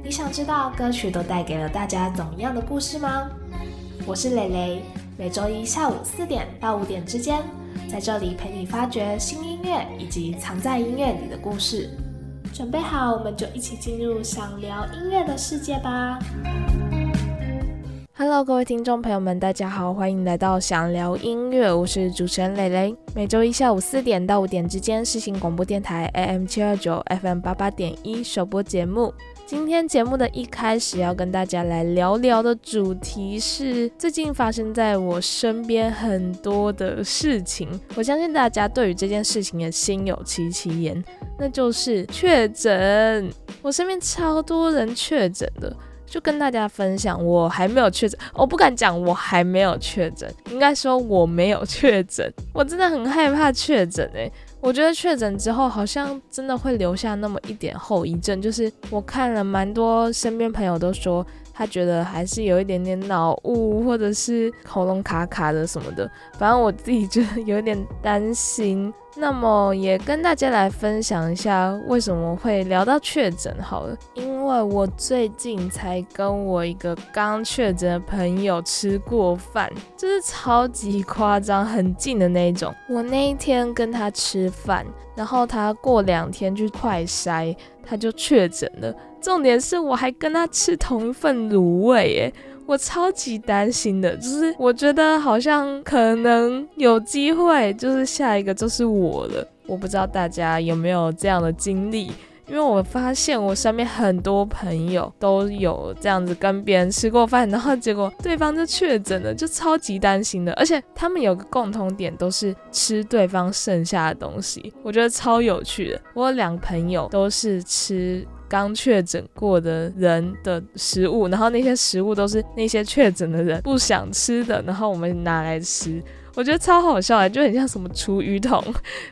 你想知道歌曲都带给了大家怎么样的故事吗？我是蕾蕾，每周一下午四点到五点之间，在这里陪你发掘新音乐以及藏在音乐里的故事。准备好，我们就一起进入想聊音乐的世界吧！Hello，各位听众朋友们，大家好，欢迎来到想聊音乐，我是主持人蕾蕾。每周一下午四点到五点之间，是新广播电台 AM 七二九 FM 八八点一首播节目。今天节目的一开始要跟大家来聊聊的主题是最近发生在我身边很多的事情，我相信大家对于这件事情也心有戚戚焉，那就是确诊。我身边超多人确诊的，就跟大家分享，我还没有确诊，我不敢讲我还没有确诊，应该说我没有确诊，我真的很害怕确诊诶。我觉得确诊之后，好像真的会留下那么一点后遗症，就是我看了蛮多身边朋友都说。他觉得还是有一点点脑雾，或者是喉咙卡卡的什么的，反正我自己觉得有点担心。那么也跟大家来分享一下为什么会聊到确诊好了，因为我最近才跟我一个刚确诊的朋友吃过饭，就是超级夸张，很近的那种。我那一天跟他吃饭，然后他过两天去快筛，他就确诊了。重点是我还跟他吃同一份卤味，耶，我超级担心的，就是我觉得好像可能有机会，就是下一个就是我了。我不知道大家有没有这样的经历，因为我发现我身边很多朋友都有这样子跟别人吃过饭，然后结果对方就确诊了，就超级担心的。而且他们有个共同点，都是吃对方剩下的东西，我觉得超有趣的。我两朋友都是吃。刚确诊过的人的食物，然后那些食物都是那些确诊的人不想吃的，然后我们拿来吃，我觉得超好笑的，就很像什么厨余桶，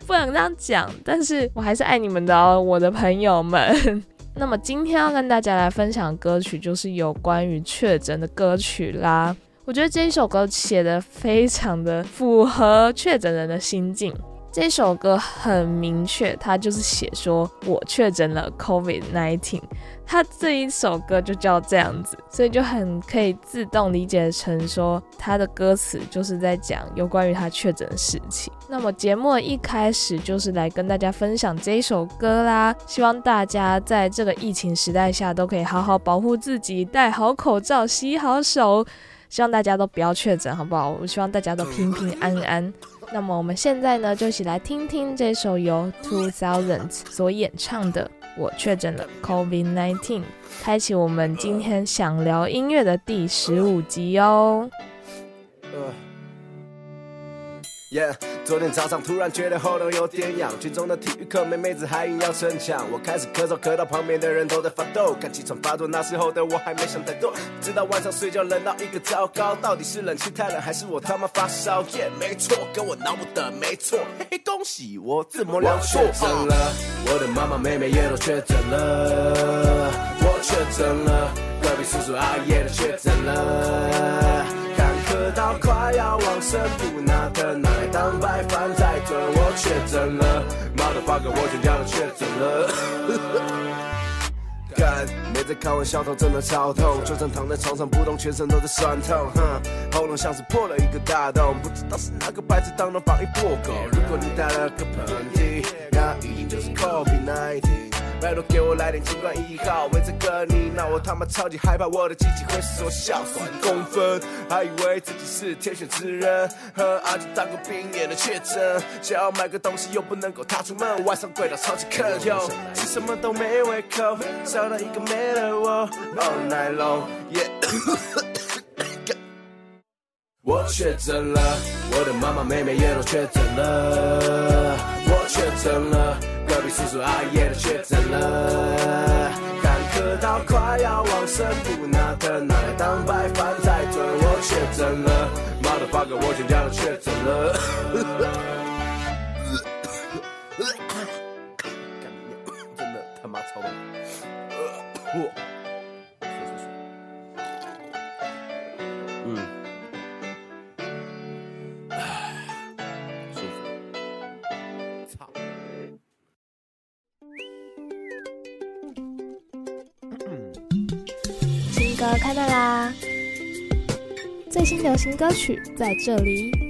不能这样讲，但是我还是爱你们的哦，我的朋友们。那么今天要跟大家来分享歌曲，就是有关于确诊的歌曲啦。我觉得这一首歌写的非常的符合确诊人的心境。这首歌很明确，它就是写说我确诊了 COVID nineteen，它这一首歌就叫这样子，所以就很可以自动理解成说它的歌词就是在讲有关于他确诊的事情。那么节目一开始就是来跟大家分享这一首歌啦，希望大家在这个疫情时代下都可以好好保护自己，戴好口罩，洗好手，希望大家都不要确诊，好不好？我希望大家都平平安安。那么我们现在呢，就一起来听听这首由 Two Thousand 所演唱的《我确诊了 COVID-19》，开启我们今天想聊音乐的第十五集哦。昨天早上突然觉得喉咙有点痒，军中的体育课没妹子还硬要逞强，我开始咳嗽，咳到旁边的人都在发抖。看气喘发作，那时候的我还没想太多，直到晚上睡觉冷到一个糟糕，到底是冷气太冷还是我他妈发烧？耶，没错，跟我脑补的没错。嘿嘿，恭喜我自摸两错。我确诊了，我的妈妈妹妹也都确诊了，我确诊了，隔壁叔叔阿姨也都确诊了。喝到快要忘身，不拿的奶当白饭在炖。我确诊了，妈的发哥，我全家都确诊了。干，没在开玩笑，头真的超痛，就算躺在床上不动，全身都在酸痛。哼，喉咙像是破了一个大洞，不知道是哪个白痴当中放一破狗。如果你打了个喷嚏，那一定就是 COVID-19。拜托给我来点新冠一号，为这个你，那我他妈超级害怕，我的机器会缩小四公分，还以为自己是天选之人，和阿吉当过兵也能确诊，想要买个东西又不能够踏出门，晚上跪到超级渴，哟，吃什么都没胃口，少了一个没了我，all night long，耶。我确诊了，我的妈妈妹妹也都确诊了，我确诊了。隔壁叔叔阿姨也都确诊了，干咳到快要往生，不拿灯拿来当白饭在炖。真的他妈超冷。嗯，舒服。操！新歌开麦啦！最新流行歌曲在这里。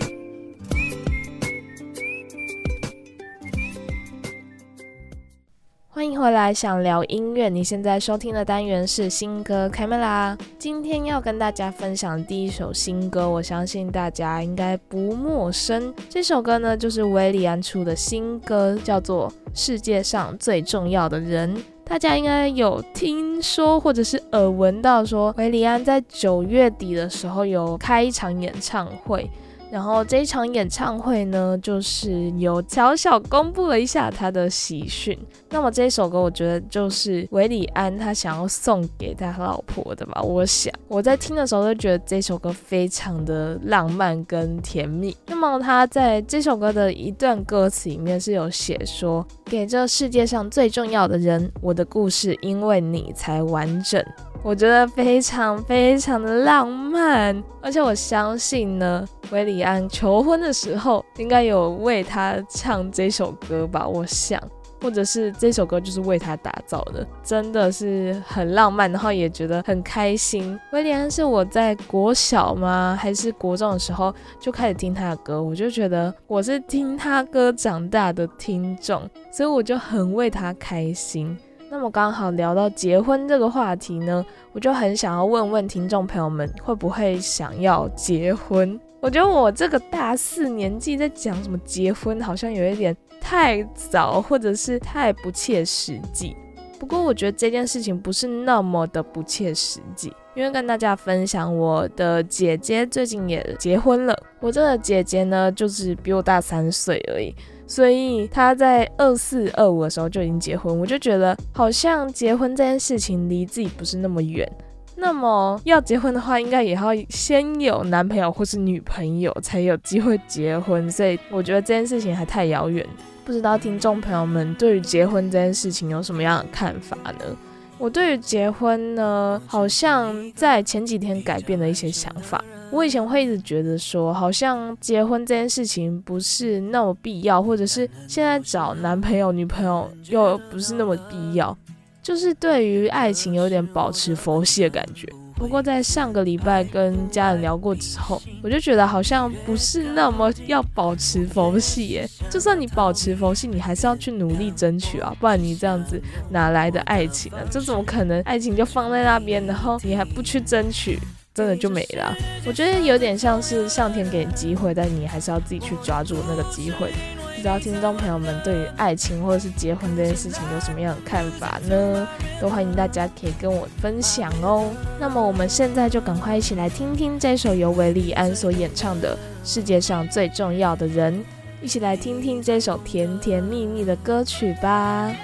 欢迎回来，想聊音乐。你现在收听的单元是新歌开麦啦！今天要跟大家分享的第一首新歌，我相信大家应该不陌生。这首歌呢，就是维里安出的新歌，叫做《世界上最重要的人》。大家应该有听说或者是耳闻到，说维里安在九月底的时候有开一场演唱会。然后这一场演唱会呢，就是有小小公布了一下他的喜讯。那么这一首歌，我觉得就是韦礼安他想要送给他老婆的吧。我想我在听的时候就觉得这首歌非常的浪漫跟甜蜜。那么他在这首歌的一段歌词里面是有写说：“给这世界上最重要的人，我的故事因为你才完整。”我觉得非常非常的浪漫，而且我相信呢，维里安求婚的时候应该有为他唱这首歌吧，我想，或者是这首歌就是为他打造的，真的是很浪漫，然后也觉得很开心。维里安是我在国小吗，还是国中的时候就开始听他的歌，我就觉得我是听他歌长大的听众，所以我就很为他开心。那么刚好聊到结婚这个话题呢，我就很想要问问听众朋友们，会不会想要结婚？我觉得我这个大四年纪在讲什么结婚，好像有一点太早，或者是太不切实际。不过我觉得这件事情不是那么的不切实际，因为跟大家分享，我的姐姐最近也结婚了。我这个姐姐呢，就是比我大三岁而已。所以他在二四二五的时候就已经结婚，我就觉得好像结婚这件事情离自己不是那么远。那么要结婚的话，应该也要先有男朋友或是女朋友才有机会结婚。所以我觉得这件事情还太遥远。不知道听众朋友们对于结婚这件事情有什么样的看法呢？我对于结婚呢，好像在前几天改变了一些想法。我以前会一直觉得说，好像结婚这件事情不是那么必要，或者是现在找男朋友、女朋友又不是那么必要，就是对于爱情有点保持佛系的感觉。不过在上个礼拜跟家人聊过之后，我就觉得好像不是那么要保持佛系耶。就算你保持佛系，你还是要去努力争取啊，不然你这样子哪来的爱情啊？这怎么可能？爱情就放在那边，然后你还不去争取？真的就没了。我觉得有点像是上天给你机会，但你还是要自己去抓住那个机会。不知道听众朋友们对于爱情或者是结婚这件事情有什么样的看法呢？都欢迎大家可以跟我分享哦。那么我们现在就赶快一起来听听这首由维利安所演唱的《世界上最重要的人》，一起来听听这首甜甜蜜蜜的歌曲吧。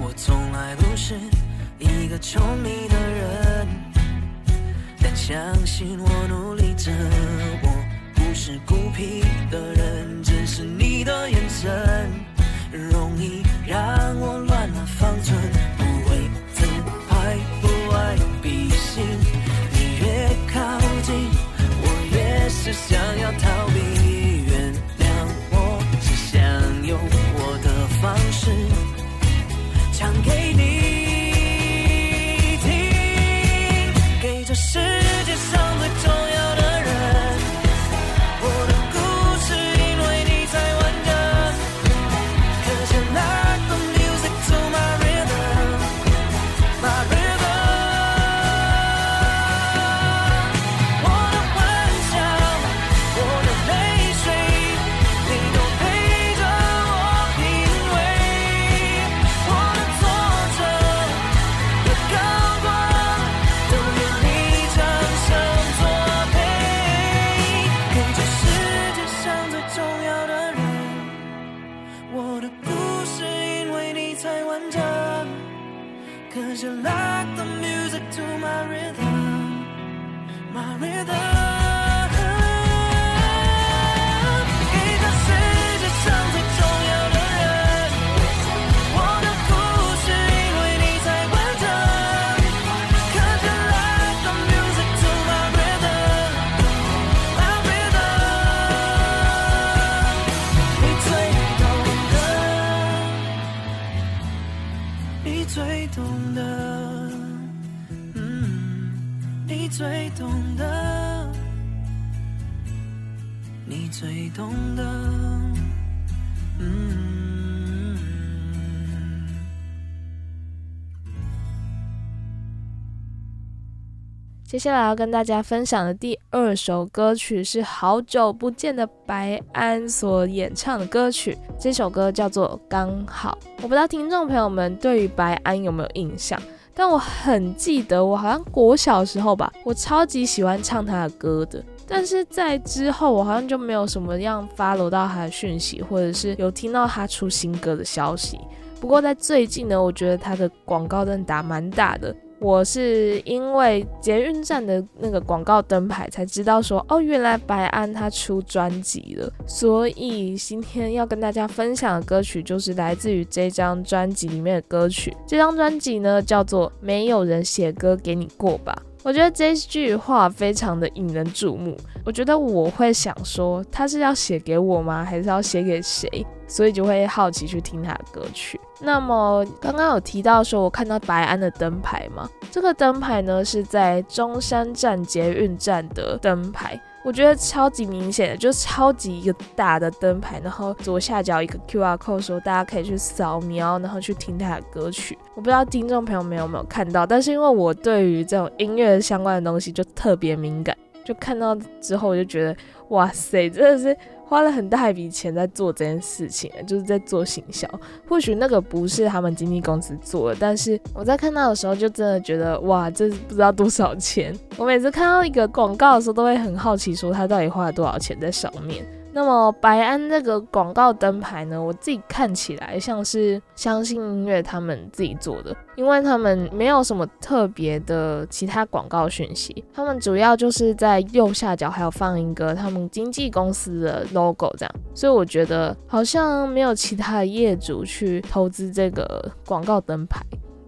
我从来不是。个宠你的人，但相信我努力着，我不是孤僻的人，只是你的眼神。容易让我乱了方寸，不会自拍，不爱比心，你越靠近，我越是想要逃。接下来要跟大家分享的第二首歌曲是好久不见的白安所演唱的歌曲，这首歌叫做《刚好》。我不知道听众朋友们对于白安有没有印象，但我很记得，我好像国小时候吧，我超级喜欢唱他的歌的。但是在之后，我好像就没有什么样 follow 到他的讯息，或者是有听到他出新歌的消息。不过在最近呢，我觉得他的广告真的打蛮大的。我是因为捷运站的那个广告灯牌才知道说，哦，原来白安他出专辑了。所以今天要跟大家分享的歌曲就是来自于这张专辑里面的歌曲。这张专辑呢叫做《没有人写歌给你过吧》。我觉得这句话非常的引人注目。我觉得我会想说，他是要写给我吗？还是要写给谁？所以就会好奇去听他的歌曲。那么刚刚有提到说，我看到白安的灯牌嘛，这个灯牌呢是在中山站捷运站的灯牌，我觉得超级明显的，就超级一个大的灯牌，然后左下角一个 Q R code，时候大家可以去扫描，然后去听他的歌曲。我不知道听众朋友们有没有看到，但是因为我对于这种音乐相关的东西就特别敏感，就看到之后我就觉得，哇塞，真的是。花了很大一笔钱在做这件事情，就是在做行销。或许那个不是他们经纪公司做的，但是我在看到的时候就真的觉得，哇，这不知道多少钱。我每次看到一个广告的时候，都会很好奇，说他到底花了多少钱在上面。那么白安这个广告灯牌呢，我自己看起来像是相信音乐他们自己做的，因为他们没有什么特别的其他广告讯息，他们主要就是在右下角还有放一个他们经纪公司的 logo 这样，所以我觉得好像没有其他业主去投资这个广告灯牌。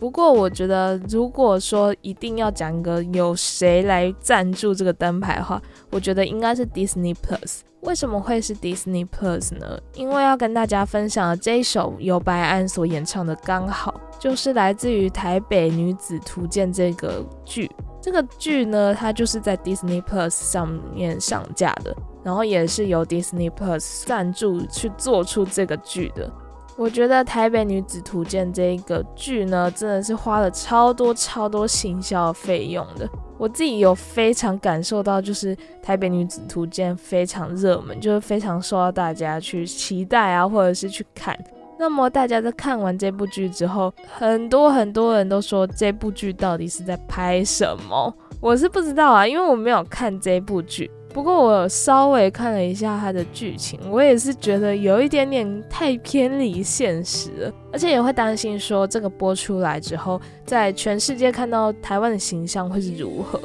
不过我觉得，如果说一定要讲一个有谁来赞助这个灯牌的话，我觉得应该是 Disney Plus。为什么会是 Disney Plus 呢？因为要跟大家分享的这一首由白安所演唱的《刚好》，就是来自于《台北女子图鉴》这个剧。这个剧呢，它就是在 Disney Plus 上面上架的，然后也是由 Disney Plus 赞助去做出这个剧的。我觉得《台北女子图鉴》这一个剧呢，真的是花了超多超多行销费用的。我自己有非常感受到，就是《台北女子图鉴》非常热门，就是非常受到大家去期待啊，或者是去看。那么大家在看完这部剧之后，很多很多人都说这部剧到底是在拍什么？我是不知道啊，因为我没有看这部剧。不过我稍微看了一下它的剧情，我也是觉得有一点点太偏离现实了，而且也会担心说这个播出来之后，在全世界看到台湾的形象会是如何。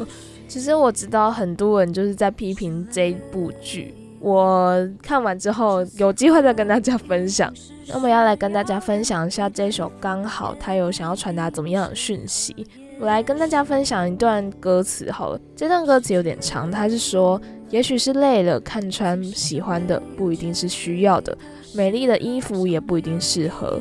其实我知道很多人就是在批评这部剧，我看完之后有机会再跟大家分享。那么要来跟大家分享一下这首刚好它有想要传达怎么样的讯息，我来跟大家分享一段歌词好了，这段歌词有点长，它是说。也许是累了，看穿喜欢的不一定是需要的，美丽的衣服也不一定适合。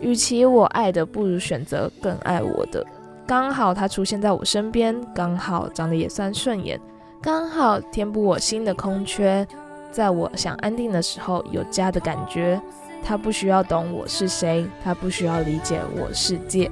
与其我爱的，不如选择更爱我的。刚好他出现在我身边，刚好长得也算顺眼，刚好填补我心的空缺。在我想安定的时候，有家的感觉。他不需要懂我是谁，他不需要理解我世界。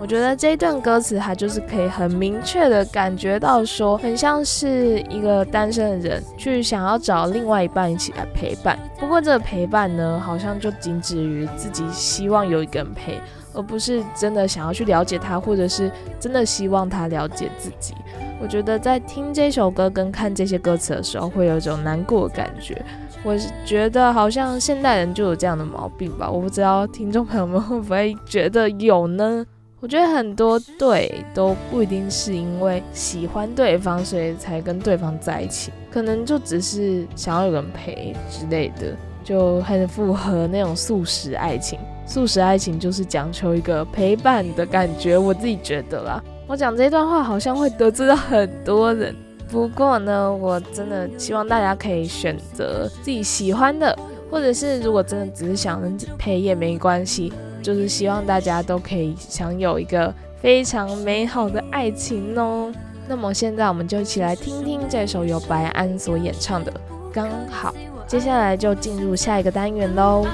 我觉得这一段歌词，它就是可以很明确的感觉到，说很像是一个单身的人去想要找另外一半一起来陪伴。不过这个陪伴呢，好像就仅止于自己希望有一个人陪，而不是真的想要去了解他，或者是真的希望他了解自己。我觉得在听这首歌跟看这些歌词的时候，会有一种难过的感觉。我是觉得好像现代人就有这样的毛病吧，我不知道听众朋友们会不会觉得有呢？我觉得很多对都不一定是因为喜欢对方，所以才跟对方在一起，可能就只是想要有人陪之类的，就很符合那种素食爱情。素食爱情就是讲求一个陪伴的感觉，我自己觉得啦。我讲这段话好像会得罪到很多人，不过呢，我真的希望大家可以选择自己喜欢的，或者是如果真的只是想陪也没关系。就是希望大家都可以享有一个非常美好的爱情哦。那么现在我们就一起来听听这首由白安所演唱的《刚好》。接下来就进入下一个单元喽。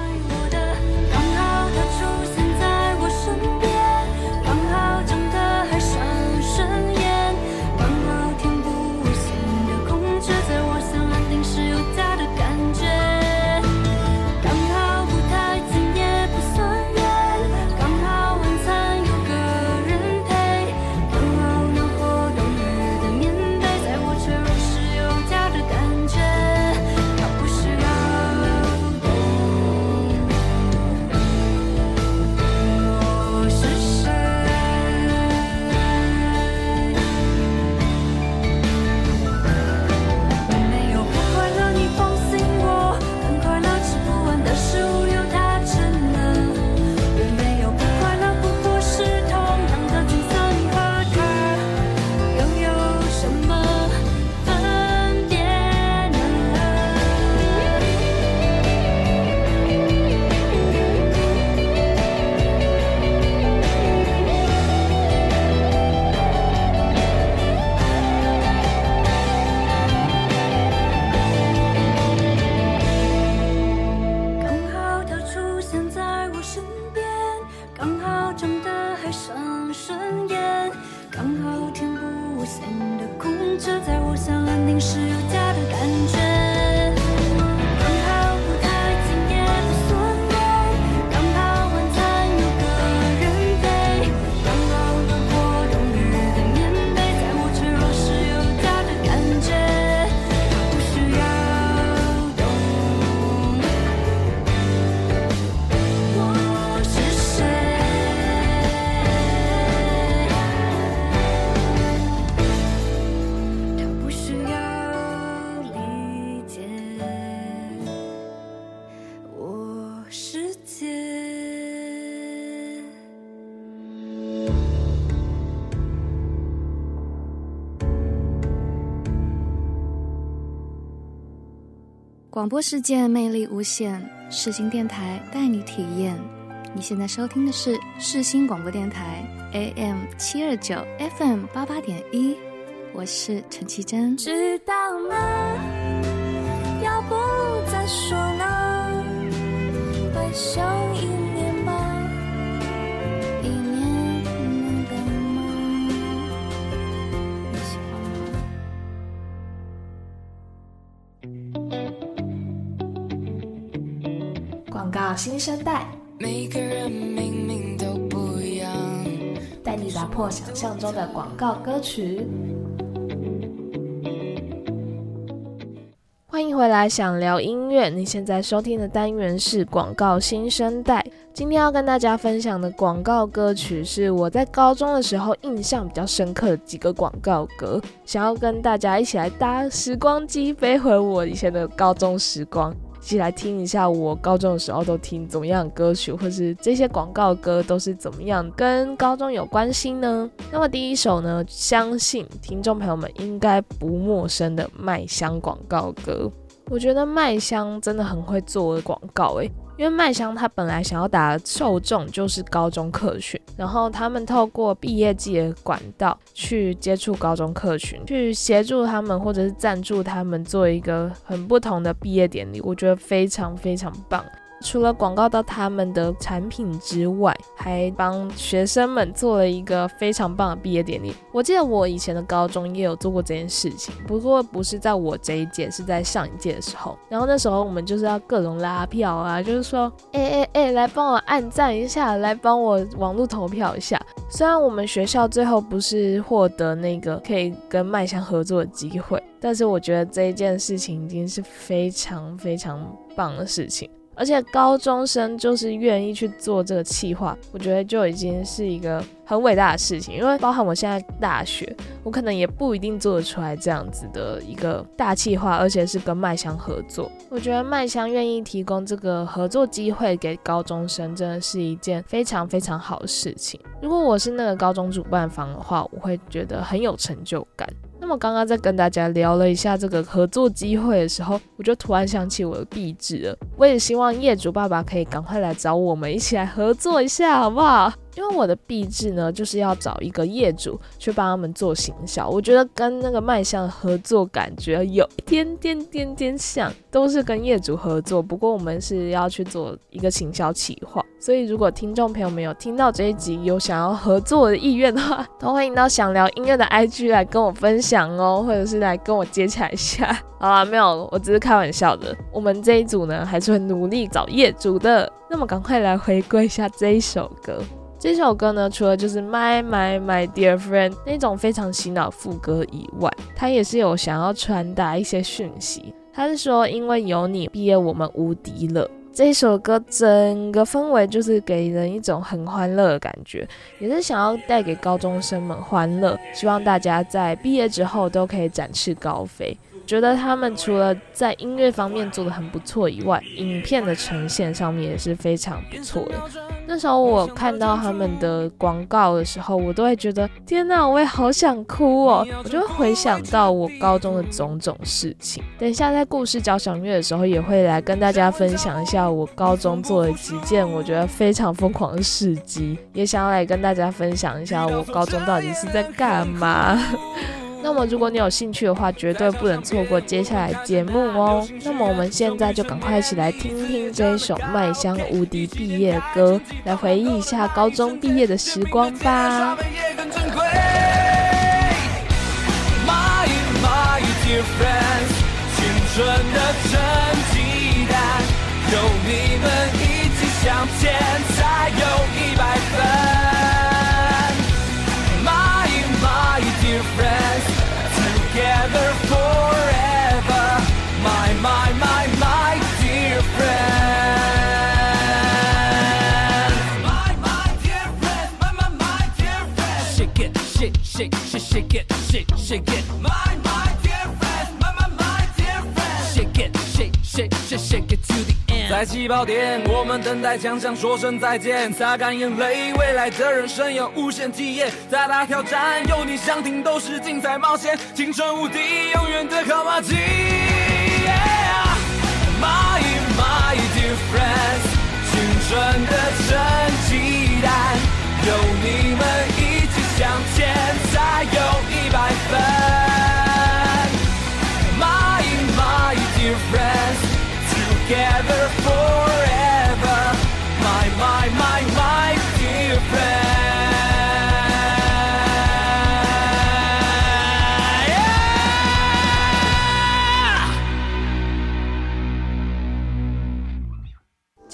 广播世界魅力无限，世新电台带你体验。你现在收听的是世新广播电台 AM 七二九 FM 八八点一，我是陈绮贞。知道吗？要不再说呢？回声一新生代，每个人明明都不一样。带你打破想象中的广告歌曲。欢迎回来，想聊音乐。你现在收听的单元是广告新生代。今天要跟大家分享的广告歌曲是我在高中的时候印象比较深刻的几个广告歌，想要跟大家一起来搭时光机飞回我以前的高中时光。一起来听一下我高中的时候都听怎么样的歌曲，或是这些广告歌都是怎么样跟高中有关系呢？那么第一首呢，相信听众朋友们应该不陌生的麦香广告歌。我觉得麦香真的很会做广告诶，因为麦香它本来想要打的受众就是高中客群，然后他们透过毕业季的管道去接触高中客群，去协助他们或者是赞助他们做一个很不同的毕业典礼，我觉得非常非常棒。除了广告到他们的产品之外，还帮学生们做了一个非常棒的毕业典礼。我记得我以前的高中也有做过这件事情，不过不是在我这一届，是在上一届的时候。然后那时候我们就是要各种拉票啊，就是说，哎哎哎，来帮我按赞一下，来帮我网络投票一下。虽然我们学校最后不是获得那个可以跟麦香合作的机会，但是我觉得这一件事情已经是非常非常棒的事情。而且高中生就是愿意去做这个企划，我觉得就已经是一个很伟大的事情。因为包含我现在大学，我可能也不一定做得出来这样子的一个大企划，而且是跟麦香合作。我觉得麦香愿意提供这个合作机会给高中生，真的是一件非常非常好的事情。如果我是那个高中主办方的话，我会觉得很有成就感。那么刚刚在跟大家聊了一下这个合作机会的时候，我就突然想起我的壁纸了。我也希望业主爸爸可以赶快来找我们一起来合作一下，好不好？因为我的壁纸呢，就是要找一个业主去帮他们做行销，我觉得跟那个卖相合作感觉有一点点点点像，都是跟业主合作，不过我们是要去做一个行销企划。所以如果听众朋友们有听到这一集有想要合作的意愿的话，都欢迎到想聊音乐的 IG 来跟我分享哦，或者是来跟我接洽一下。好啦，没有，我只是开玩笑的。我们这一组呢，还是会努力找业主的。那么赶快来回归一下这一首歌。这首歌呢，除了就是 My My My Dear Friend 那种非常洗脑副歌以外，它也是有想要传达一些讯息。它是说，因为有你，毕业我们无敌了。这首歌整个氛围就是给人一种很欢乐的感觉，也是想要带给高中生们欢乐，希望大家在毕业之后都可以展翅高飞。觉得他们除了在音乐方面做的很不错以外，影片的呈现上面也是非常不错的。那时候我看到他们的广告的时候，我都会觉得天哪，我也好想哭哦！我就会回想到我高中的种种事情。等一下在故事交响乐的时候，也会来跟大家分享一下我高中做的几件我觉得非常疯狂的事迹，也想要来跟大家分享一下我高中到底是在干嘛。那么，如果你有兴趣的话，绝对不能错过接下来节目哦。那么，我们现在就赶快一起来听听这一首麦香无敌毕业歌，来回忆一下高中毕业的时光吧。青春的成绩单，有你们一起向前，才有一百分。Shake, it. My, my dear friend, my, my, my dear friend. Shake it, shake, shake, shake, shake it to the 在起跑点，我们等待奖项，说声再见，擦干眼泪，未来的人生有无限体验，再大挑战，有你想听都是精彩冒险，青春无敌，永远的好马基。My my dear friends，青春的成绩单，有你们一一起向前，才有一百分。My my dear friends。together forever.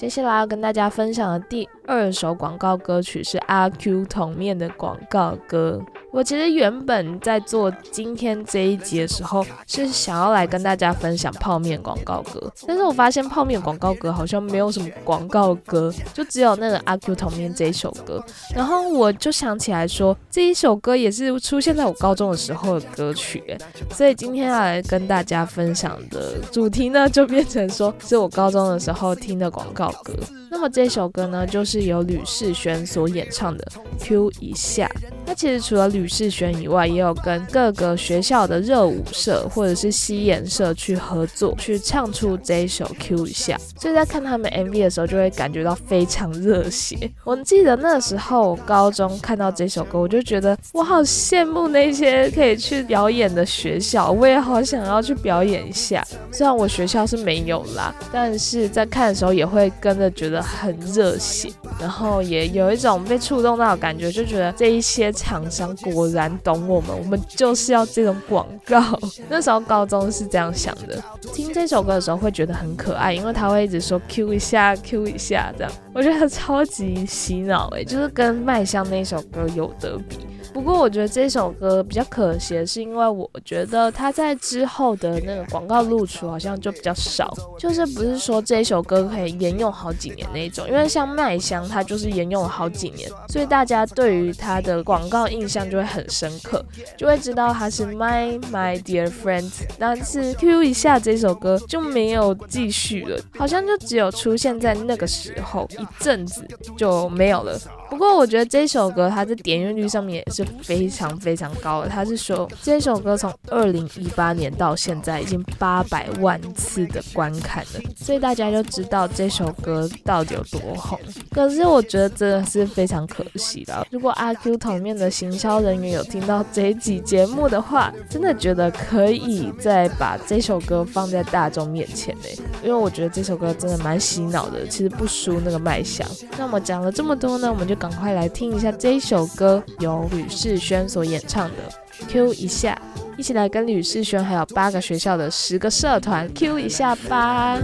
接下来要跟大家分享的第二首广告歌曲是阿 Q 同面的广告歌。我其实原本在做今天这一集的时候，是想要来跟大家分享泡面广告歌，但是我发现泡面广告歌好像没有什么广告歌，就只有那个阿 Q 童面这一首歌。然后我就想起来说，这一首歌也是出现在我高中的时候的歌曲，所以今天要来跟大家分享的主题呢，就变成说是我高中的时候听的广告歌。那么这首歌呢，就是由吕世轩所演唱的《Q 一下》。那其实除了吕世轩以外，也有跟各个学校的热舞社或者是西演社去合作，去唱出这一首《Q 一下》。所以在看他们 MV 的时候，就会感觉到非常热血。我记得那时候高中看到这首歌，我就觉得我好羡慕那些可以去表演的学校，我也好想要去表演一下。虽然我学校是没有啦，但是在看的时候也会跟着觉得。很热血，然后也有一种被触动到的感觉，就觉得这一些厂商果果然懂我们，我们就是要这种广告。那时候高中是这样想的，听这首歌的时候会觉得很可爱，因为他会一直说 Q 一下 Q 一下这样，我觉得超级洗脑诶，就是跟麦香那首歌有得比。不过我觉得这首歌比较可惜，是因为我觉得它在之后的那个广告露出好像就比较少，就是不是说这首歌可以沿用好几年那种。因为像麦香，它就是沿用了好几年，所以大家对于它的广告印象就会很深刻，就会知道它是 My My Dear Friends，。但是 Q 一下这首歌就没有继续了，好像就只有出现在那个时候一阵子就没有了。不过我觉得这首歌它在点阅率上面也是非常非常高的。他是说这首歌从二零一八年到现在已经八百万次的观看了，所以大家就知道这首歌到底有多红。可是我觉得真的是非常可惜的。如果阿 Q 同面的行销人员有听到这一集节目的话，真的觉得可以再把这首歌放在大众面前呢，因为我觉得这首歌真的蛮洗脑的，其实不输那个麦香。那么讲了这么多呢，我们就赶快来听一下这首歌，由吕世轩所演唱的《Q 一下》，一起来跟吕世轩还有八个学校的十个社团 Q 一下吧。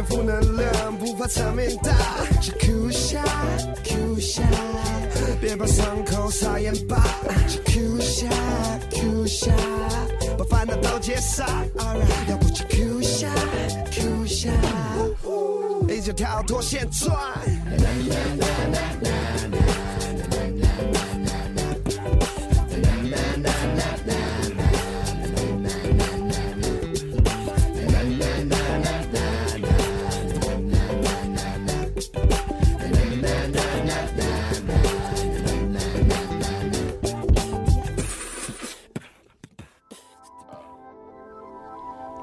点负能量，不怕场面大。Q 下，Q 下，别把伤口撒盐巴。Q 下，Q 下，把烦恼都解散。要不就 Q 下，Q 下，一起跳脱现状。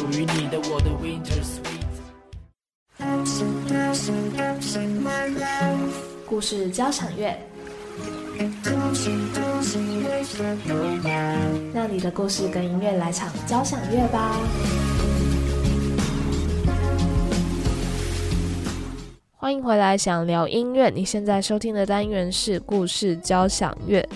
属于你的我的 Winter Sweet。故事交响乐，让你的故事跟音乐来场交响乐吧。欢迎回来，想聊音乐。你现在收听的单元是故事交响乐。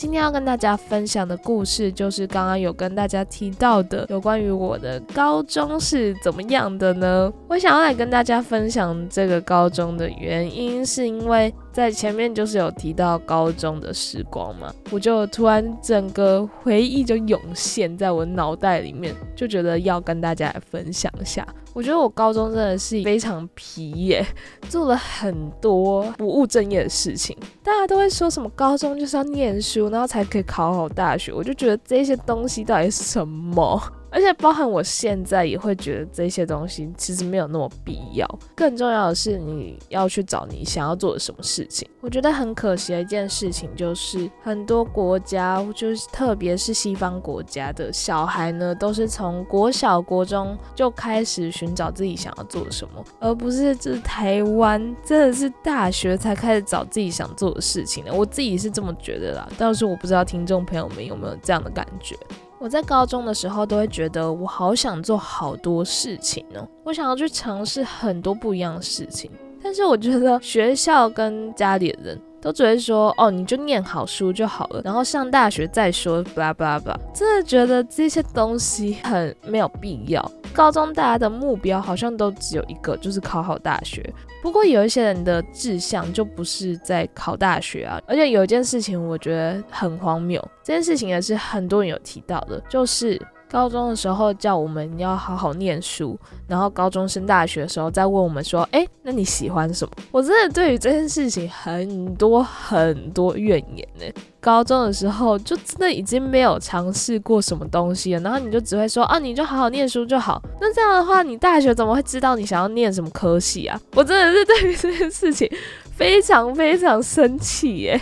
今天要跟大家分享的故事，就是刚刚有跟大家提到的，有关于我的高中是怎么样的呢？我想要来跟大家分享这个高中的原因，是因为在前面就是有提到高中的时光嘛，我就突然整个回忆就涌现在我脑袋里面，就觉得要跟大家来分享一下。我觉得我高中真的是非常皮耶，做了很多不务正业的事情。大家都会说什么高中就是要念书，然后才可以考好大学。我就觉得这些东西到底是什么？而且包含我现在也会觉得这些东西其实没有那么必要。更重要的是，你要去找你想要做的什么事情。我觉得很可惜的一件事情就是，很多国家，就是特别是西方国家的小孩呢，都是从国小、国中就开始寻找自己想要做什么，而不是就是台湾真的是大学才开始找自己想做的事情的。我自己是这么觉得啦，但是我不知道听众朋友们有没有这样的感觉。我在高中的时候都会觉得我好想做好多事情哦，我想要去尝试很多不一样的事情。但是我觉得学校跟家里的人都只会说，哦，你就念好书就好了，然后上大学再说，巴拉巴拉巴拉。真的觉得这些东西很没有必要。高中大家的目标好像都只有一个，就是考好大学。不过有一些人的志向就不是在考大学啊，而且有一件事情我觉得很荒谬，这件事情也是很多人有提到的，就是高中的时候叫我们要好好念书，然后高中升大学的时候再问我们说，哎，那你喜欢什么？我真的对于这件事情很多很多怨言呢。高中的时候就真的已经没有尝试过什么东西了，然后你就只会说啊，你就好好念书就好。那这样的话，你大学怎么会知道你想要念什么科系啊？我真的是对于这件事情非常非常生气耶。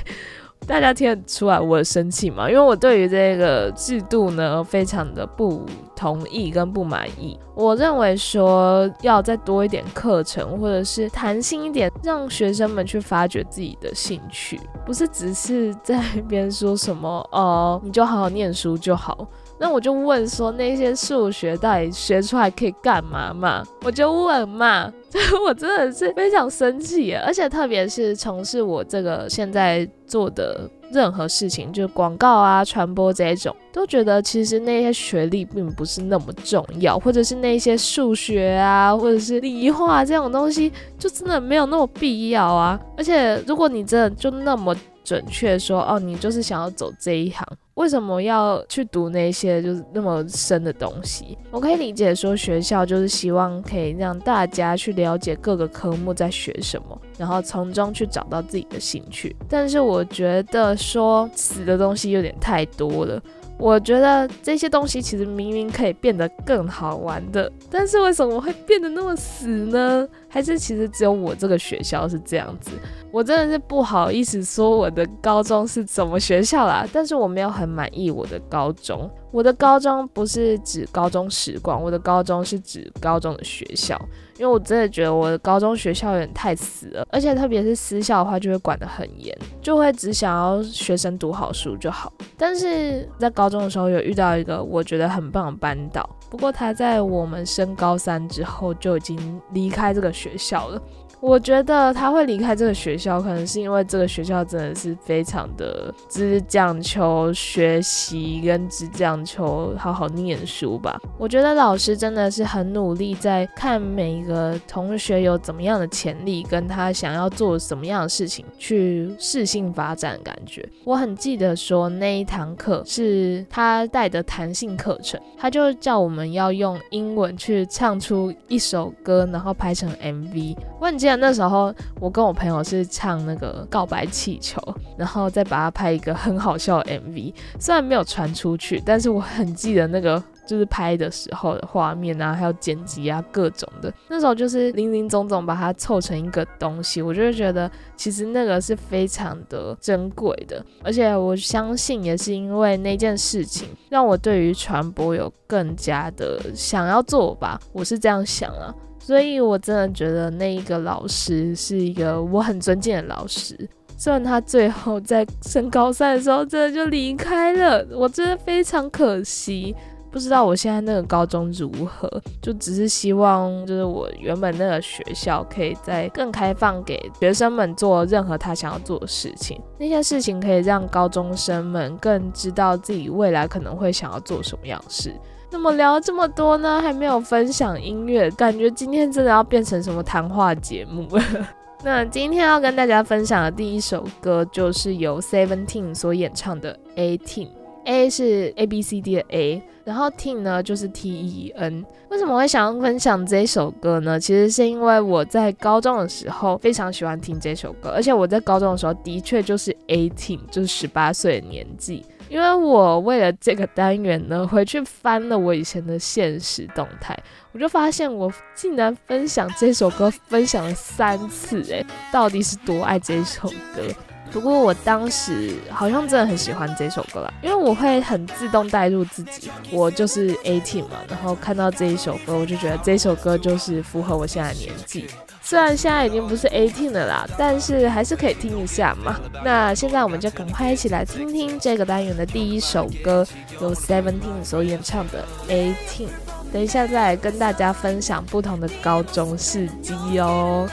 大家听得出来我的生气吗？因为我对于这个制度呢，非常的不同意跟不满意。我认为说要再多一点课程，或者是弹性一点，让学生们去发掘自己的兴趣，不是只是在那边说什么哦，你就好好念书就好。那我就问说，那些数学到底学出来可以干嘛嘛？我就问嘛，我真的是非常生气，而且特别是从事我这个现在做的。任何事情，就是广告啊、传播这一种，都觉得其实那些学历并不是那么重要，或者是那些数学啊，或者是理化这种东西，就真的没有那么必要啊。而且，如果你真的就那么准确说，哦，你就是想要走这一行。为什么要去读那些就是那么深的东西？我可以理解说学校就是希望可以让大家去了解各个科目在学什么，然后从中去找到自己的兴趣。但是我觉得说死的东西有点太多了。我觉得这些东西其实明明可以变得更好玩的，但是为什么会变得那么死呢？还是其实只有我这个学校是这样子？我真的是不好意思说我的高中是什么学校啦，但是我没有很满意我的高中。我的高中不是指高中时光，我的高中是指高中的学校。因为我真的觉得我的高中学校有点太死了，而且特别是私校的话，就会管得很严，就会只想要学生读好书就好。但是在高中的时候有遇到一个我觉得很棒的班导，不过他在我们升高三之后就已经离开这个学校了。我觉得他会离开这个学校，可能是因为这个学校真的是非常的只讲求学习跟只讲求好好念书吧。我觉得老师真的是很努力，在看每一个同学有怎么样的潜力，跟他想要做什么样的事情，去适性发展。感觉我很记得说那一堂课是他带的弹性课程，他就叫我们要用英文去唱出一首歌，然后拍成 MV。问记。那时候我跟我朋友是唱那个告白气球，然后再把它拍一个很好笑的 MV，虽然没有传出去，但是我很记得那个就是拍的时候的画面啊，还有剪辑啊各种的。那时候就是零零总总把它凑成一个东西，我就觉得其实那个是非常的珍贵的，而且我相信也是因为那件事情让我对于传播有更加的想要做吧，我是这样想啊。所以，我真的觉得那一个老师是一个我很尊敬的老师。虽然他最后在升高三的时候真的就离开了，我真的非常可惜。不知道我现在那个高中如何，就只是希望，就是我原本那个学校可以再更开放给学生们做任何他想要做的事情。那些事情可以让高中生们更知道自己未来可能会想要做什么样的事。怎么聊这么多呢，还没有分享音乐，感觉今天真的要变成什么谈话节目了。那今天要跟大家分享的第一首歌，就是由 Seventeen 所演唱的 Eighteen，A 是 A B C D 的 A，然后 Teen 呢就是 T E N。为什么会想要分享这首歌呢？其实是因为我在高中的时候非常喜欢听这首歌，而且我在高中的时候的确就是 Eighteen，就是十八岁的年纪。因为我为了这个单元呢，回去翻了我以前的现实动态，我就发现我竟然分享这首歌分享了三次，诶，到底是多爱这首歌？不过我当时好像真的很喜欢这首歌啦，因为我会很自动带入自己，我就是 eighteen 嘛，然后看到这一首歌，我就觉得这首歌就是符合我现在年纪。虽然现在已经不是 eighteen 了啦，但是还是可以听一下嘛。那现在我们就赶快一起来听听这个单元的第一首歌，由 seventeen 所演唱的 eighteen。等一下再跟大家分享不同的高中事迹哦。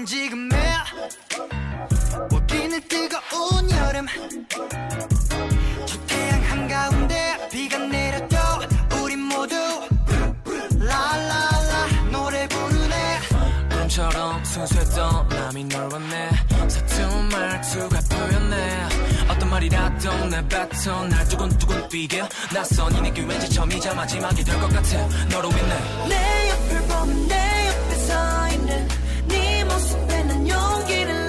아닌 지금의 우리는 뜨거운 여름. 저 태양 한가운데 비가 내렸죠 우리 모두 라라라 노래 부르네. 꿈처럼 순수했던 남이 널 원해 서툰 말투가 보였네. 어떤 말이라도 내 뱉어 날 두근두근 뛰게 낯선 이 느낌 왠지 점이자 마지막이 될 것 같아. 너로 인해. 내 옆을 보면 내 옆에 서 있는 looking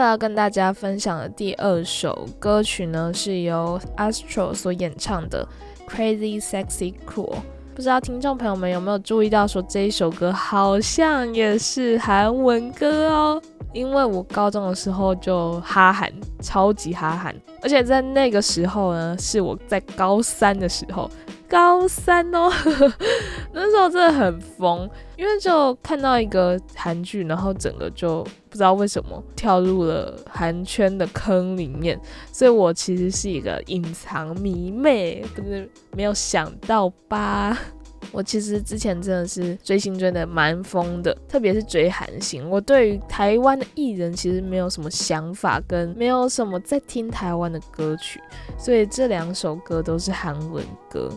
要跟大家分享的第二首歌曲呢，是由 Astro 所演唱的《Crazy Sexy Cool》。不知道听众朋友们有没有注意到，说这一首歌好像也是韩文歌哦。因为我高中的时候就哈韩，超级哈韩，而且在那个时候呢，是我在高三的时候，高三哦，那时候真的很疯，因为就看到一个韩剧，然后整个就不知道为什么跳入了韩圈的坑里面，所以我其实是一个隐藏迷妹，不是没有想到吧？我其实之前真的是追星追的蛮疯的，特别是追韩星。我对于台湾的艺人其实没有什么想法，跟没有什么在听台湾的歌曲，所以这两首歌都是韩文歌。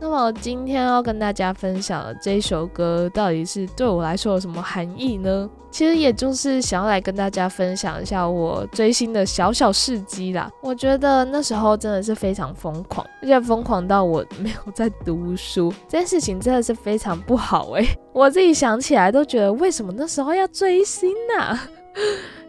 那么今天要跟大家分享的这首歌，到底是对我来说有什么含义呢？其实也就是想要来跟大家分享一下我追星的小小事迹啦。我觉得那时候真的是非常疯狂，而且疯狂到我没有在读书，这件事情真的是非常不好诶。我自己想起来都觉得，为什么那时候要追星呢？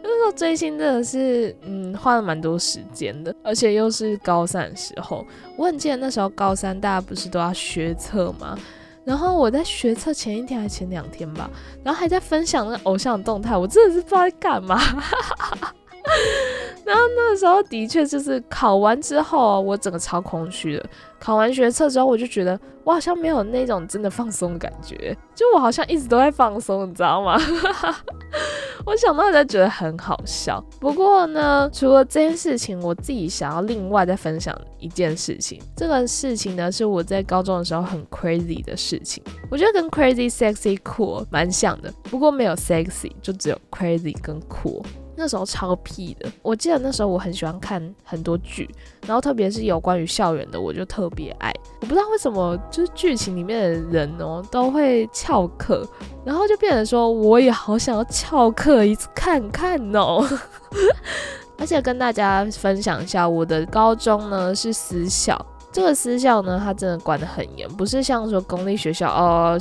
那时候追星真的是，嗯，花了蛮多时间的，而且又是高三的时候。我很记得那时候高三，大家不是都要学测吗？然后我在学测前一天还是前两天吧，然后还在分享那偶像的动态，我真的是不知道在干嘛。然后那个时候的确就是考完之后，我整个超空虚的。考完学测之后，我就觉得我好像没有那种真的放松的感觉，就我好像一直都在放松，你知道吗？我想到就觉得很好笑。不过呢，除了这件事情，我自己想要另外再分享一件事情。这个事情呢，是我在高中的时候很 crazy 的事情。我觉得跟 crazy sexy cool 蛮像的，不过没有 sexy，就只有 crazy 跟 cool。那时候超屁的，我记得那时候我很喜欢看很多剧，然后特别是有关于校园的，我就特别爱。我不知道为什么，就是剧情里面的人哦都会翘课，然后就变成说我也好想要翘课一次看看哦。而且跟大家分享一下，我的高中呢是私校。这个私校呢，它真的管得很严，不是像说公立学校哦，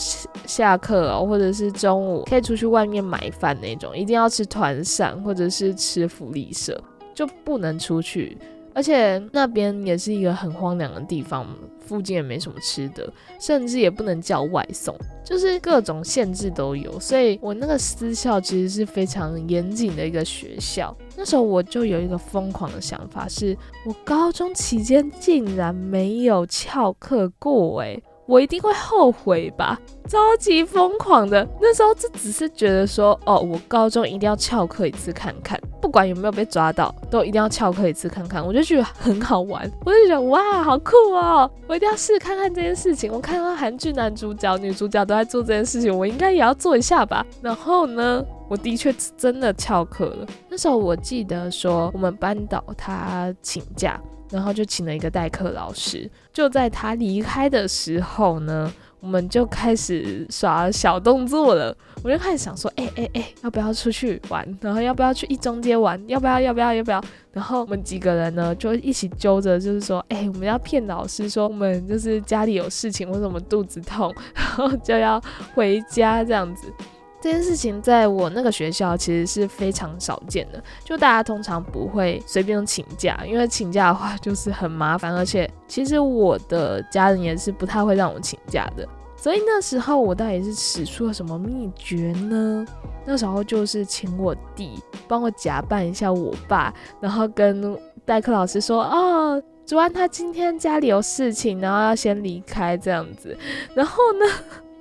下课哦，或者是中午可以出去外面买饭那种，一定要吃团膳或者是吃福利社，就不能出去。而且那边也是一个很荒凉的地方，附近也没什么吃的，甚至也不能叫外送，就是各种限制都有。所以我那个私校其实是非常严谨的一个学校。那时候我就有一个疯狂的想法，是我高中期间竟然没有翘课过，诶，我一定会后悔吧，超级疯狂的。那时候就只是觉得说，哦，我高中一定要翘课一次看看，不管有没有被抓到，都一定要翘课一次看看。我就觉得很好玩，我就觉得哇，好酷哦！我一定要试看看这件事情。我看到韩剧男主角、女主角都在做这件事情，我应该也要做一下吧。然后呢，我的确真的翘课了。那时候我记得说，我们班导他请假。然后就请了一个代课老师，就在他离开的时候呢，我们就开始耍小动作了。我就开始想说，哎哎哎，要不要出去玩？然后要不要去一中街玩？要不要？要不要？要不要？然后我们几个人呢，就一起揪着，就是说，哎，我们要骗老师说我们就是家里有事情，或者我们肚子痛，然后就要回家这样子。这件事情在我那个学校其实是非常少见的，就大家通常不会随便请假，因为请假的话 就是很麻烦，而且其实我的家人也是不太会让我请假的。所以那时候我到底是使出了什么秘诀呢？那时候就是请我弟帮我假扮一下我爸，然后跟代课老师说：“哦，主安他今天家里有事情，然后要先离开这样子。”然后呢？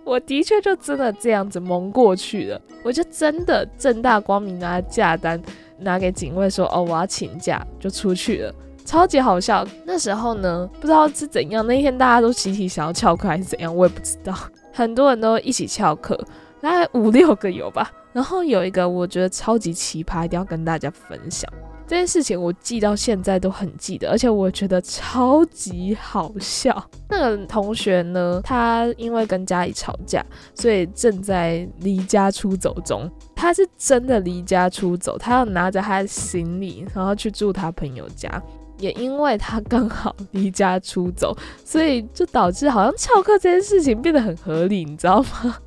我的确就真的这样子蒙过去了，我就真的正大光明拿假单拿给警卫说，哦，我要请假，就出去了，超级好笑。那时候呢，不知道是怎样，那一天大家都集体想要翘课还是怎样，我也不知道，很多人都一起翘课，大概五六个有吧。然后有一个我觉得超级奇葩，一定要跟大家分享。这件事情我记到现在都很记得，而且我觉得超级好笑。那个同学呢，他因为跟家里吵架，所以正在离家出走中。他是真的离家出走，他要拿着他的行李，然后去住他朋友家。也因为他刚好离家出走，所以就导致好像翘课这件事情变得很合理，你知道吗？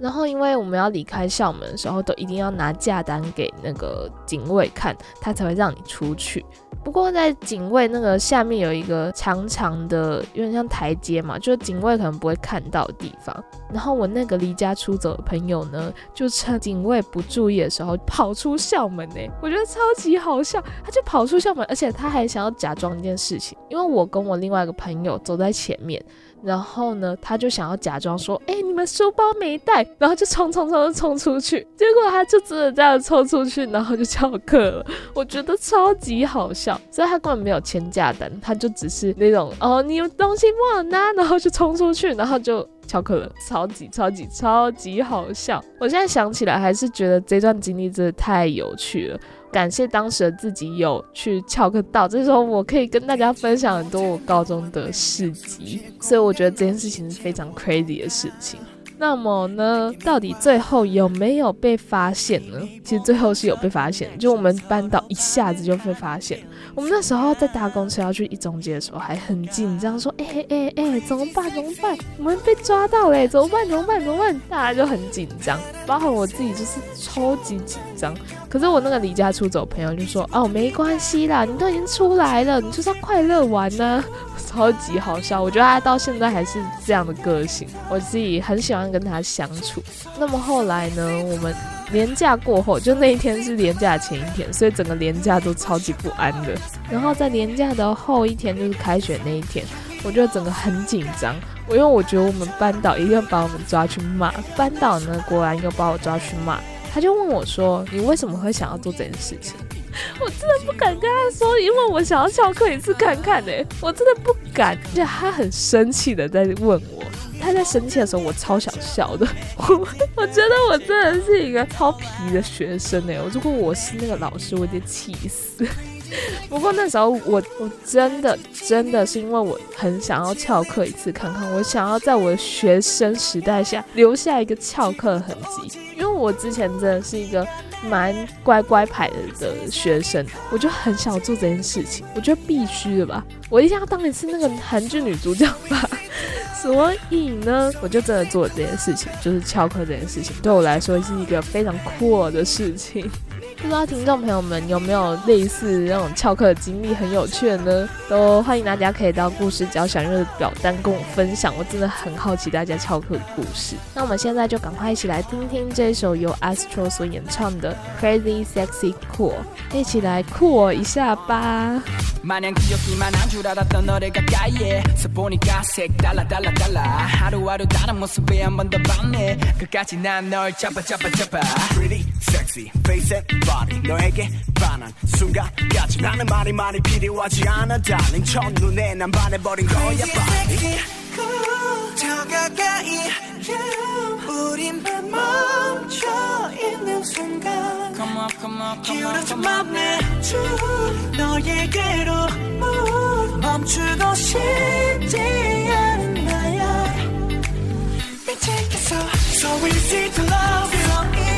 然后，因为我们要离开校门的时候，都一定要拿假单给那个警卫看，他才会让你出去。不过，在警卫那个下面有一个长长的，有点像台阶嘛，就是警卫可能不会看到的地方。然后我那个离家出走的朋友呢，就趁警卫不注意的时候跑出校门呢，我觉得超级好笑。他就跑出校门，而且他还想要假装一件事情，因为我跟我另外一个朋友走在前面。然后呢，他就想要假装说：“哎，你们书包没带。”然后就冲冲冲冲出去，结果他就真的这样冲出去，然后就翘课了。我觉得超级好笑，所以他根本没有签假单，他就只是那种哦，你有东西忘了拿，然后就冲出去，然后就翘课了，超级超级超级好笑。我现在想起来还是觉得这段经历真的太有趣了。感谢当时的自己有去翘课到，这时候我可以跟大家分享很多我高中的事迹，所以我觉得这件事情是非常 crazy 的事情。那么呢，到底最后有没有被发现呢？其实最后是有被发现，就我们班导一下子就被发现。我们那时候在搭公车要去一中街的时候，还很紧张，说：“哎哎哎，怎么办？怎么办？我们被抓到嘞！怎么办？怎么办？怎么办？”大家就很紧张，包括我自己就是超级紧张。可是我那个离家出走朋友就说：“哦，没关系啦，你都已经出来了，你就是要快乐玩呢。”超级好笑，我觉得他到现在还是这样的个性，我自己很喜欢跟他相处。那么后来呢，我们年假过后，就那一天是年假前一天，所以整个年假都超级不安的。然后在年假的后一天，就是开学那一天，我觉得整个很紧张。我因为我觉得我们班导一定要把我们抓去骂，班导呢果然又把我抓去骂，他就问我说：“你为什么会想要做这件事情？”我真的不敢跟他说，因为我想要翘课一次看看呢。我真的不敢，而且他很生气的在问我。他在生气的时候，我超想笑的。我我觉得我真的是一个超皮的学生呢。如果我是那个老师，我得气死。不过那时候我我真的真的是因为我很想要翘课一次看看，我想要在我的学生时代下留下一个翘课痕迹。因为我之前真的是一个蛮乖乖牌的的学生，我就很想做这件事情，我觉得必须的吧，我一定要当一次那个韩剧女主角吧。所以呢，我就真的做了这件事情，就是翘课这件事情，对我来说是一个非常酷的事情。不知道听众朋友们有没有类似那种翘课的经历，很有趣的呢？都欢迎大家可以到故事角小热的表单跟我分享，我真的很好奇大家翘课的故事。那我们现在就赶快一起来听听这首由 Astro 所演唱的 Crazy Sexy Cool，一起来酷我一下吧。 마냥 귀엽기만 한 줄 알았던 너를 가까이에서 보니까 색달라 달라 달라 하루하루 다른 모습에 한 번 더 반해 끝까지 난 널 잡아 잡아 잡아 Pretty sexy face and body 너에게 반한 순간까지 나는 말이 많이 필요하지 않아 darling. 첫눈에 난 반해버린 거야 body 더 가까이 우리만 멈춰 있는 순간. Come on come on come on 기울어진 맘내 너에게로 멈추고 싶지 않은 나야 미치겠어 So easy to love you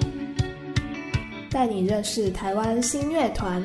带你认识台湾新乐团。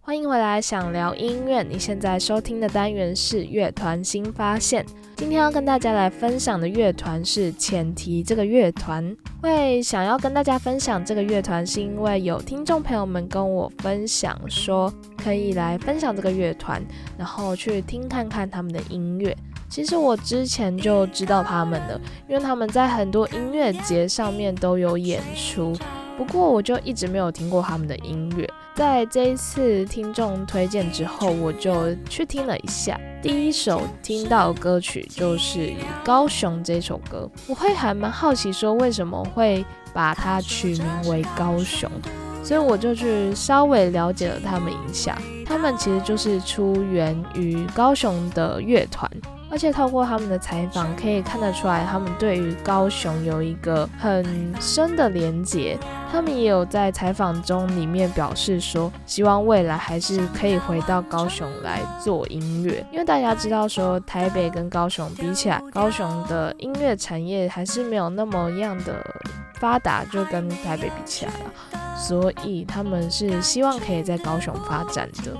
欢迎回来，想聊音乐。你现在收听的单元是乐团新发现。今天要跟大家来分享的乐团是前提这个乐团。会想要跟大家分享这个乐团，是因为有听众朋友们跟我分享说，可以来分享这个乐团，然后去听看看他们的音乐。其实我之前就知道他们的，因为他们在很多音乐节上面都有演出。不过我就一直没有听过他们的音乐。在这一次听众推荐之后，我就去听了一下。第一首听到歌曲就是《高雄》这首歌，我会还蛮好奇，说为什么会把它取名为高雄，所以我就去稍微了解了他们一下。他们其实就是出源于高雄的乐团。而且透过他们的采访，可以看得出来，他们对于高雄有一个很深的连结。他们也有在采访中里面表示说，希望未来还是可以回到高雄来做音乐。因为大家知道说，台北跟高雄比起来，高雄的音乐产业还是没有那么样的发达，就跟台北比起来了。所以他们是希望可以在高雄发展的。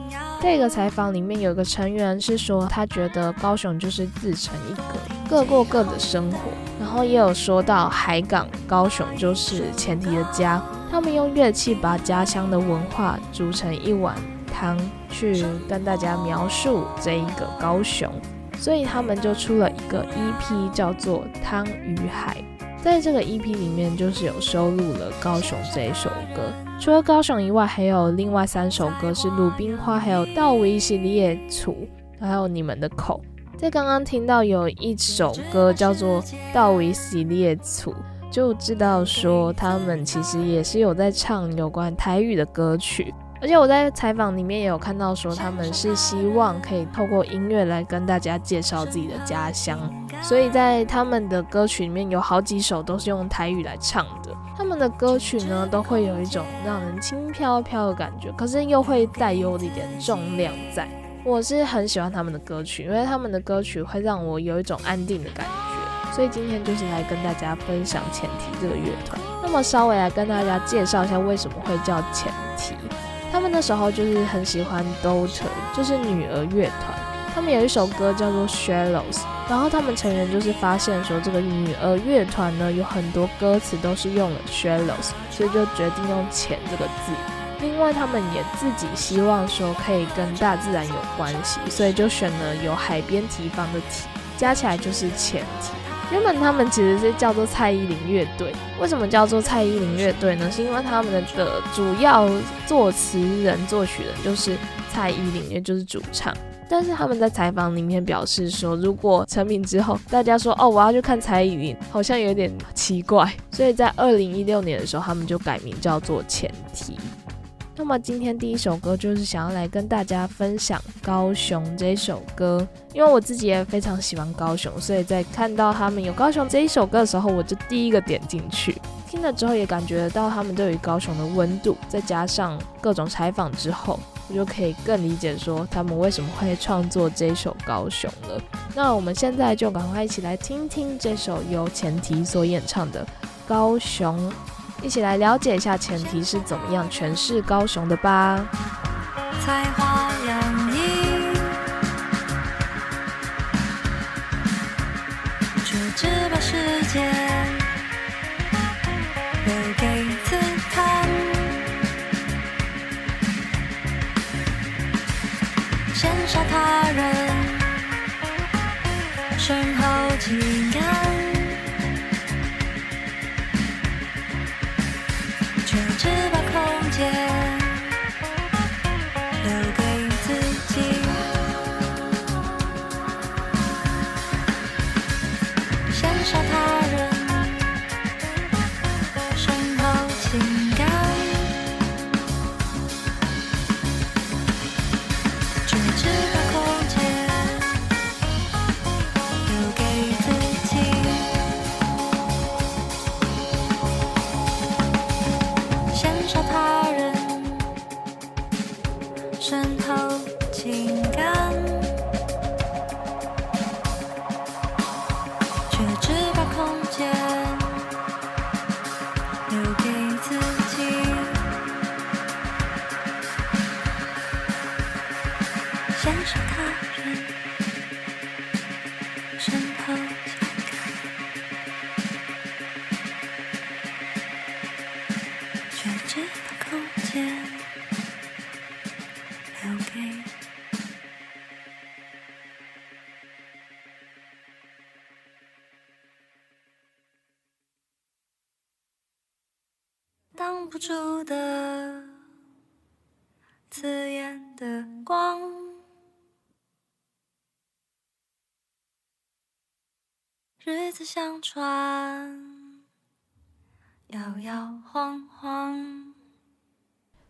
这个采访里面有个成员是说，他觉得高雄就是自成一格，各过各的生活。然后也有说到海港高雄就是前提的家，他们用乐器把家乡的文化煮成一碗汤，去跟大家描述这一个高雄。所以他们就出了一个 EP，叫做《汤与海》。在这个 EP 里面，就是有收录了《高雄》这一首歌。除了《高雄》以外，还有另外三首歌是《鲁冰花》，还有《道维系列楚》，还有《你们的口》。在刚刚听到有一首歌叫做《道维系列楚》，就知道说他们其实也是有在唱有关台语的歌曲。而且我在采访里面也有看到说，他们是希望可以透过音乐来跟大家介绍自己的家乡，所以在他们的歌曲里面有好几首都是用台语来唱的。他们的歌曲呢，都会有一种让人轻飘飘的感觉，可是又会带有一点重量在。我是很喜欢他们的歌曲，因为他们的歌曲会让我有一种安定的感觉。所以今天就是来跟大家分享前提这个乐团。那么稍微来跟大家介绍一下为什么会叫前提。他们那时候就是很喜欢 daughter，就是女儿乐团。他们有一首歌叫做 Shallows，然后他们成员就是发现说这个女儿乐团呢有很多歌词都是用了 Shallows，所以就决定用浅这个字。另外他们也自己希望说可以跟大自然有关系，所以就选了有海边提防的提，加起来就是前提。原本他们其实是叫做蔡依林乐队，为什么叫做蔡依林乐队呢？是因为他们的主要作词人、作曲人就是蔡依林，也就是主唱。但是他们在采访里面表示说，如果成名之后，大家说哦我要去看蔡依林，好像有点奇怪，所以在二零一六年的时候，他们就改名叫做前提。那么今天第一首歌就是想要来跟大家分享《高雄》这首歌，因为我自己也非常喜欢高雄，所以在看到他们有《高雄》这一首歌的时候，我就第一个点进去听了之后，也感觉到他们对于高雄的温度，再加上各种采访之后，我就可以更理解说他们为什么会创作这首《高雄》了。那我们现在就赶快一起来听听这首由前提所演唱的《高雄》。一起来了解一下前提是怎么样诠释高雄的吧。才华洋溢，却只把时间留给自叹。羡煞他人，身后几间日子像船，摇摇晃晃。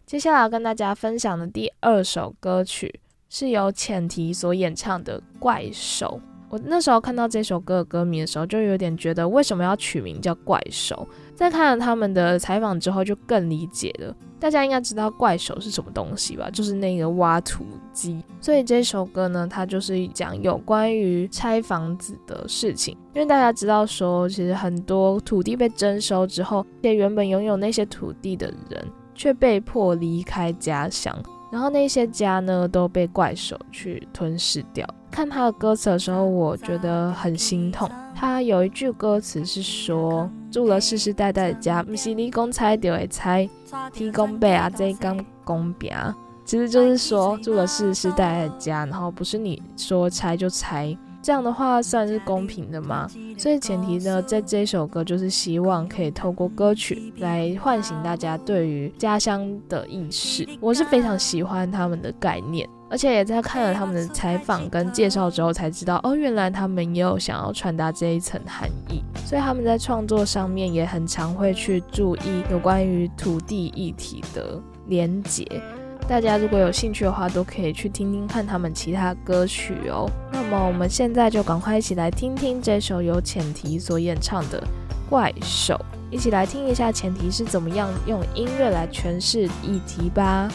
接下来要跟大家分享的第二首歌曲是由浅提所演唱的《怪兽》。我那时候看到这首歌的歌名的时候，就有点觉得为什么要取名叫怪兽。在看了他们的采访之后，就更理解了。大家应该知道怪手是什么东西吧？就是那个挖土机。所以这首歌呢，它就是讲有关于拆房子的事情。因为大家知道说，其实很多土地被征收之后，那些原本拥有那些土地的人，却被迫离开家乡。然后那些家呢都被怪兽去吞噬掉。看他的歌词的时候，我觉得很心痛。他有一句歌词是说：“住了世世代代的家，不是你公猜就会猜，天公伯啊这刚公平。”其实就是说住了世世代代的家，然后不是你说拆就拆。这样的话算是公平的吗？所以前提呢，在这首歌就是希望可以透过歌曲来唤醒大家对于家乡的意识。我是非常喜欢他们的概念，而且也在看了他们的采访跟介绍之后才知道，哦，原来他们也有想要传达这一层含义。所以他们在创作上面也很常会去注意有关于土地议题的连结。大家如果有兴趣的话，都可以去听听看他们其他歌曲哦。那么我们现在就赶快一起来听听这首由浅提所演唱的《怪兽》，一起来听一下浅提是怎么样用音乐来诠释议题吧。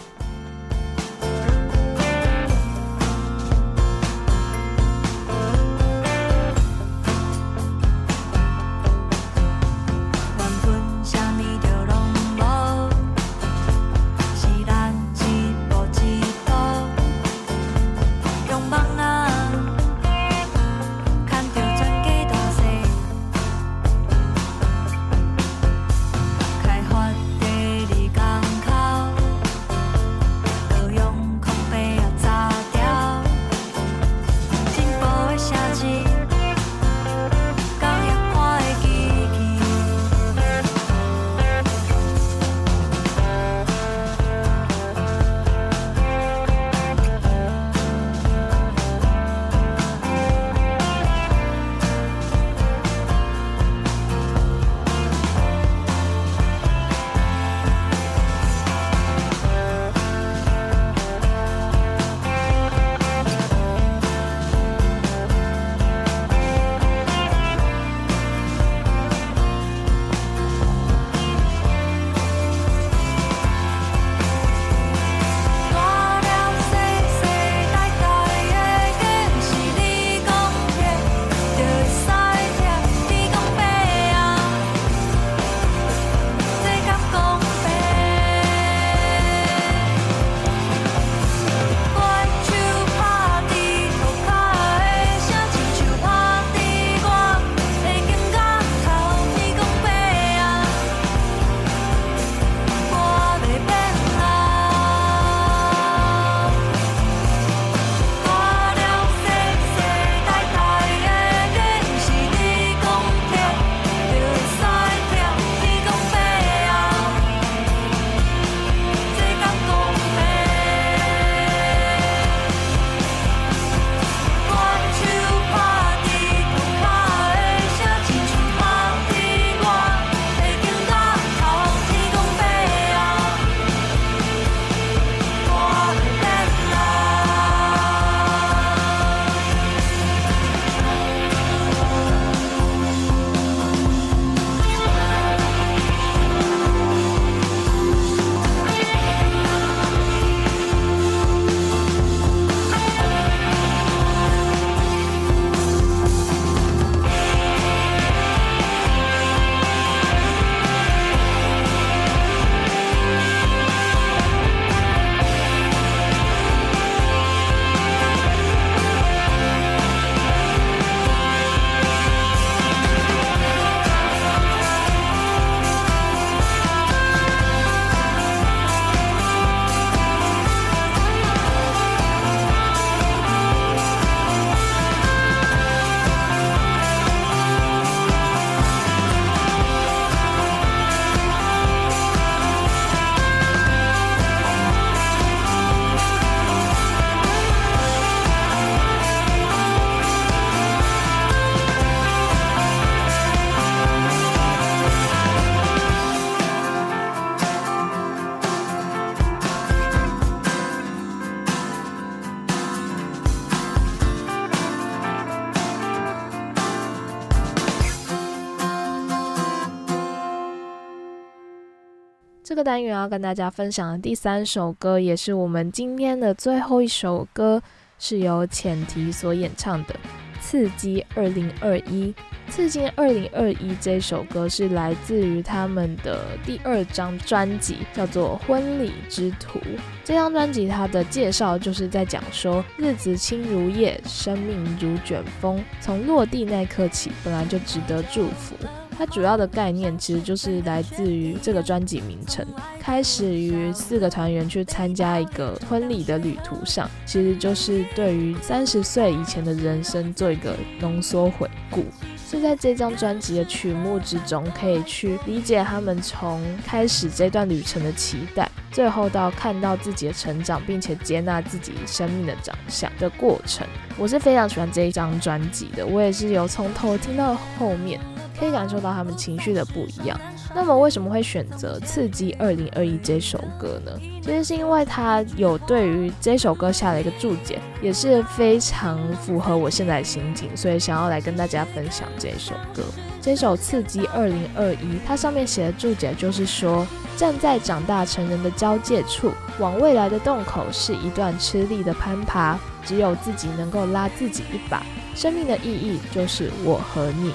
单元要跟大家分享的第三首歌，也是我们今天的最后一首歌，是由浅提所演唱的。刺激二零二一，刺激二零二一这首歌是来自于他们的第二张专辑，叫做《婚礼之途》。这张专辑它的介绍就是在讲说，日子轻如夜，生命如卷风，从落地那刻起，本来就值得祝福。它主要的概念其实就是来自于这个专辑名称，开始于四个团员去参加一个婚礼的旅途上，其实就是对于三十岁以前的人生做一个浓缩回顾。是在这张专辑的曲目之中，可以去理解他们从开始这段旅程的期待，最后到看到自己的成长，并且接纳自己生命的长相的过程。我是非常喜欢这一张专辑的，我也是有从头听到后面。可以感受到他们情绪的不一样。那么为什么会选择《刺激二零二一》这首歌呢？其实是因为他有对于这首歌下了一个注解，也是非常符合我现在的心情，所以想要来跟大家分享这首歌。这首《刺激二零二一》，它上面写的注解就是说，站在长大成人的交界处，往未来的洞口是一段吃力的攀爬，只有自己能够拉自己一把。生命的意义就是我和你。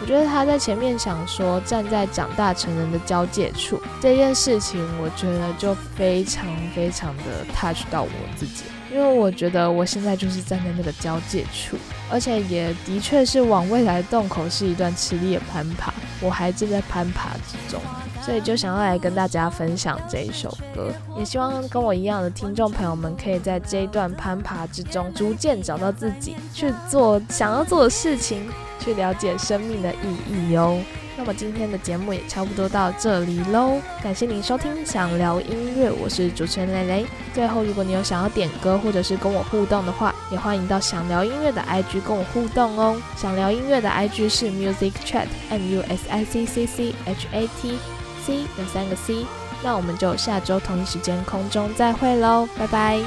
我觉得他在前面想说站在长大成人的交界处这件事情，我觉得就非常非常的 touch 到我自己，因为我觉得我现在就是站在那个交界处，而且也的确是往未来的洞口是一段吃力的攀爬，我还正在攀爬之中，所以就想要来跟大家分享这一首歌，也希望跟我一样的听众朋友们可以在这一段攀爬之中逐渐找到自己去做想要做的事情。去了解生命的意义哟。那么今天的节目也差不多到这里喽，感谢您收听想聊音乐，我是主持人蕾蕾。最后，如果你有想要点歌或者是跟我互动的话，也欢迎到想聊音乐的 IG 跟我互动哦。想聊音乐的 IG 是 Music Chat M U S I C C C H A T C 有三个 C。那我们就下周同一时间空中再会喽，拜拜。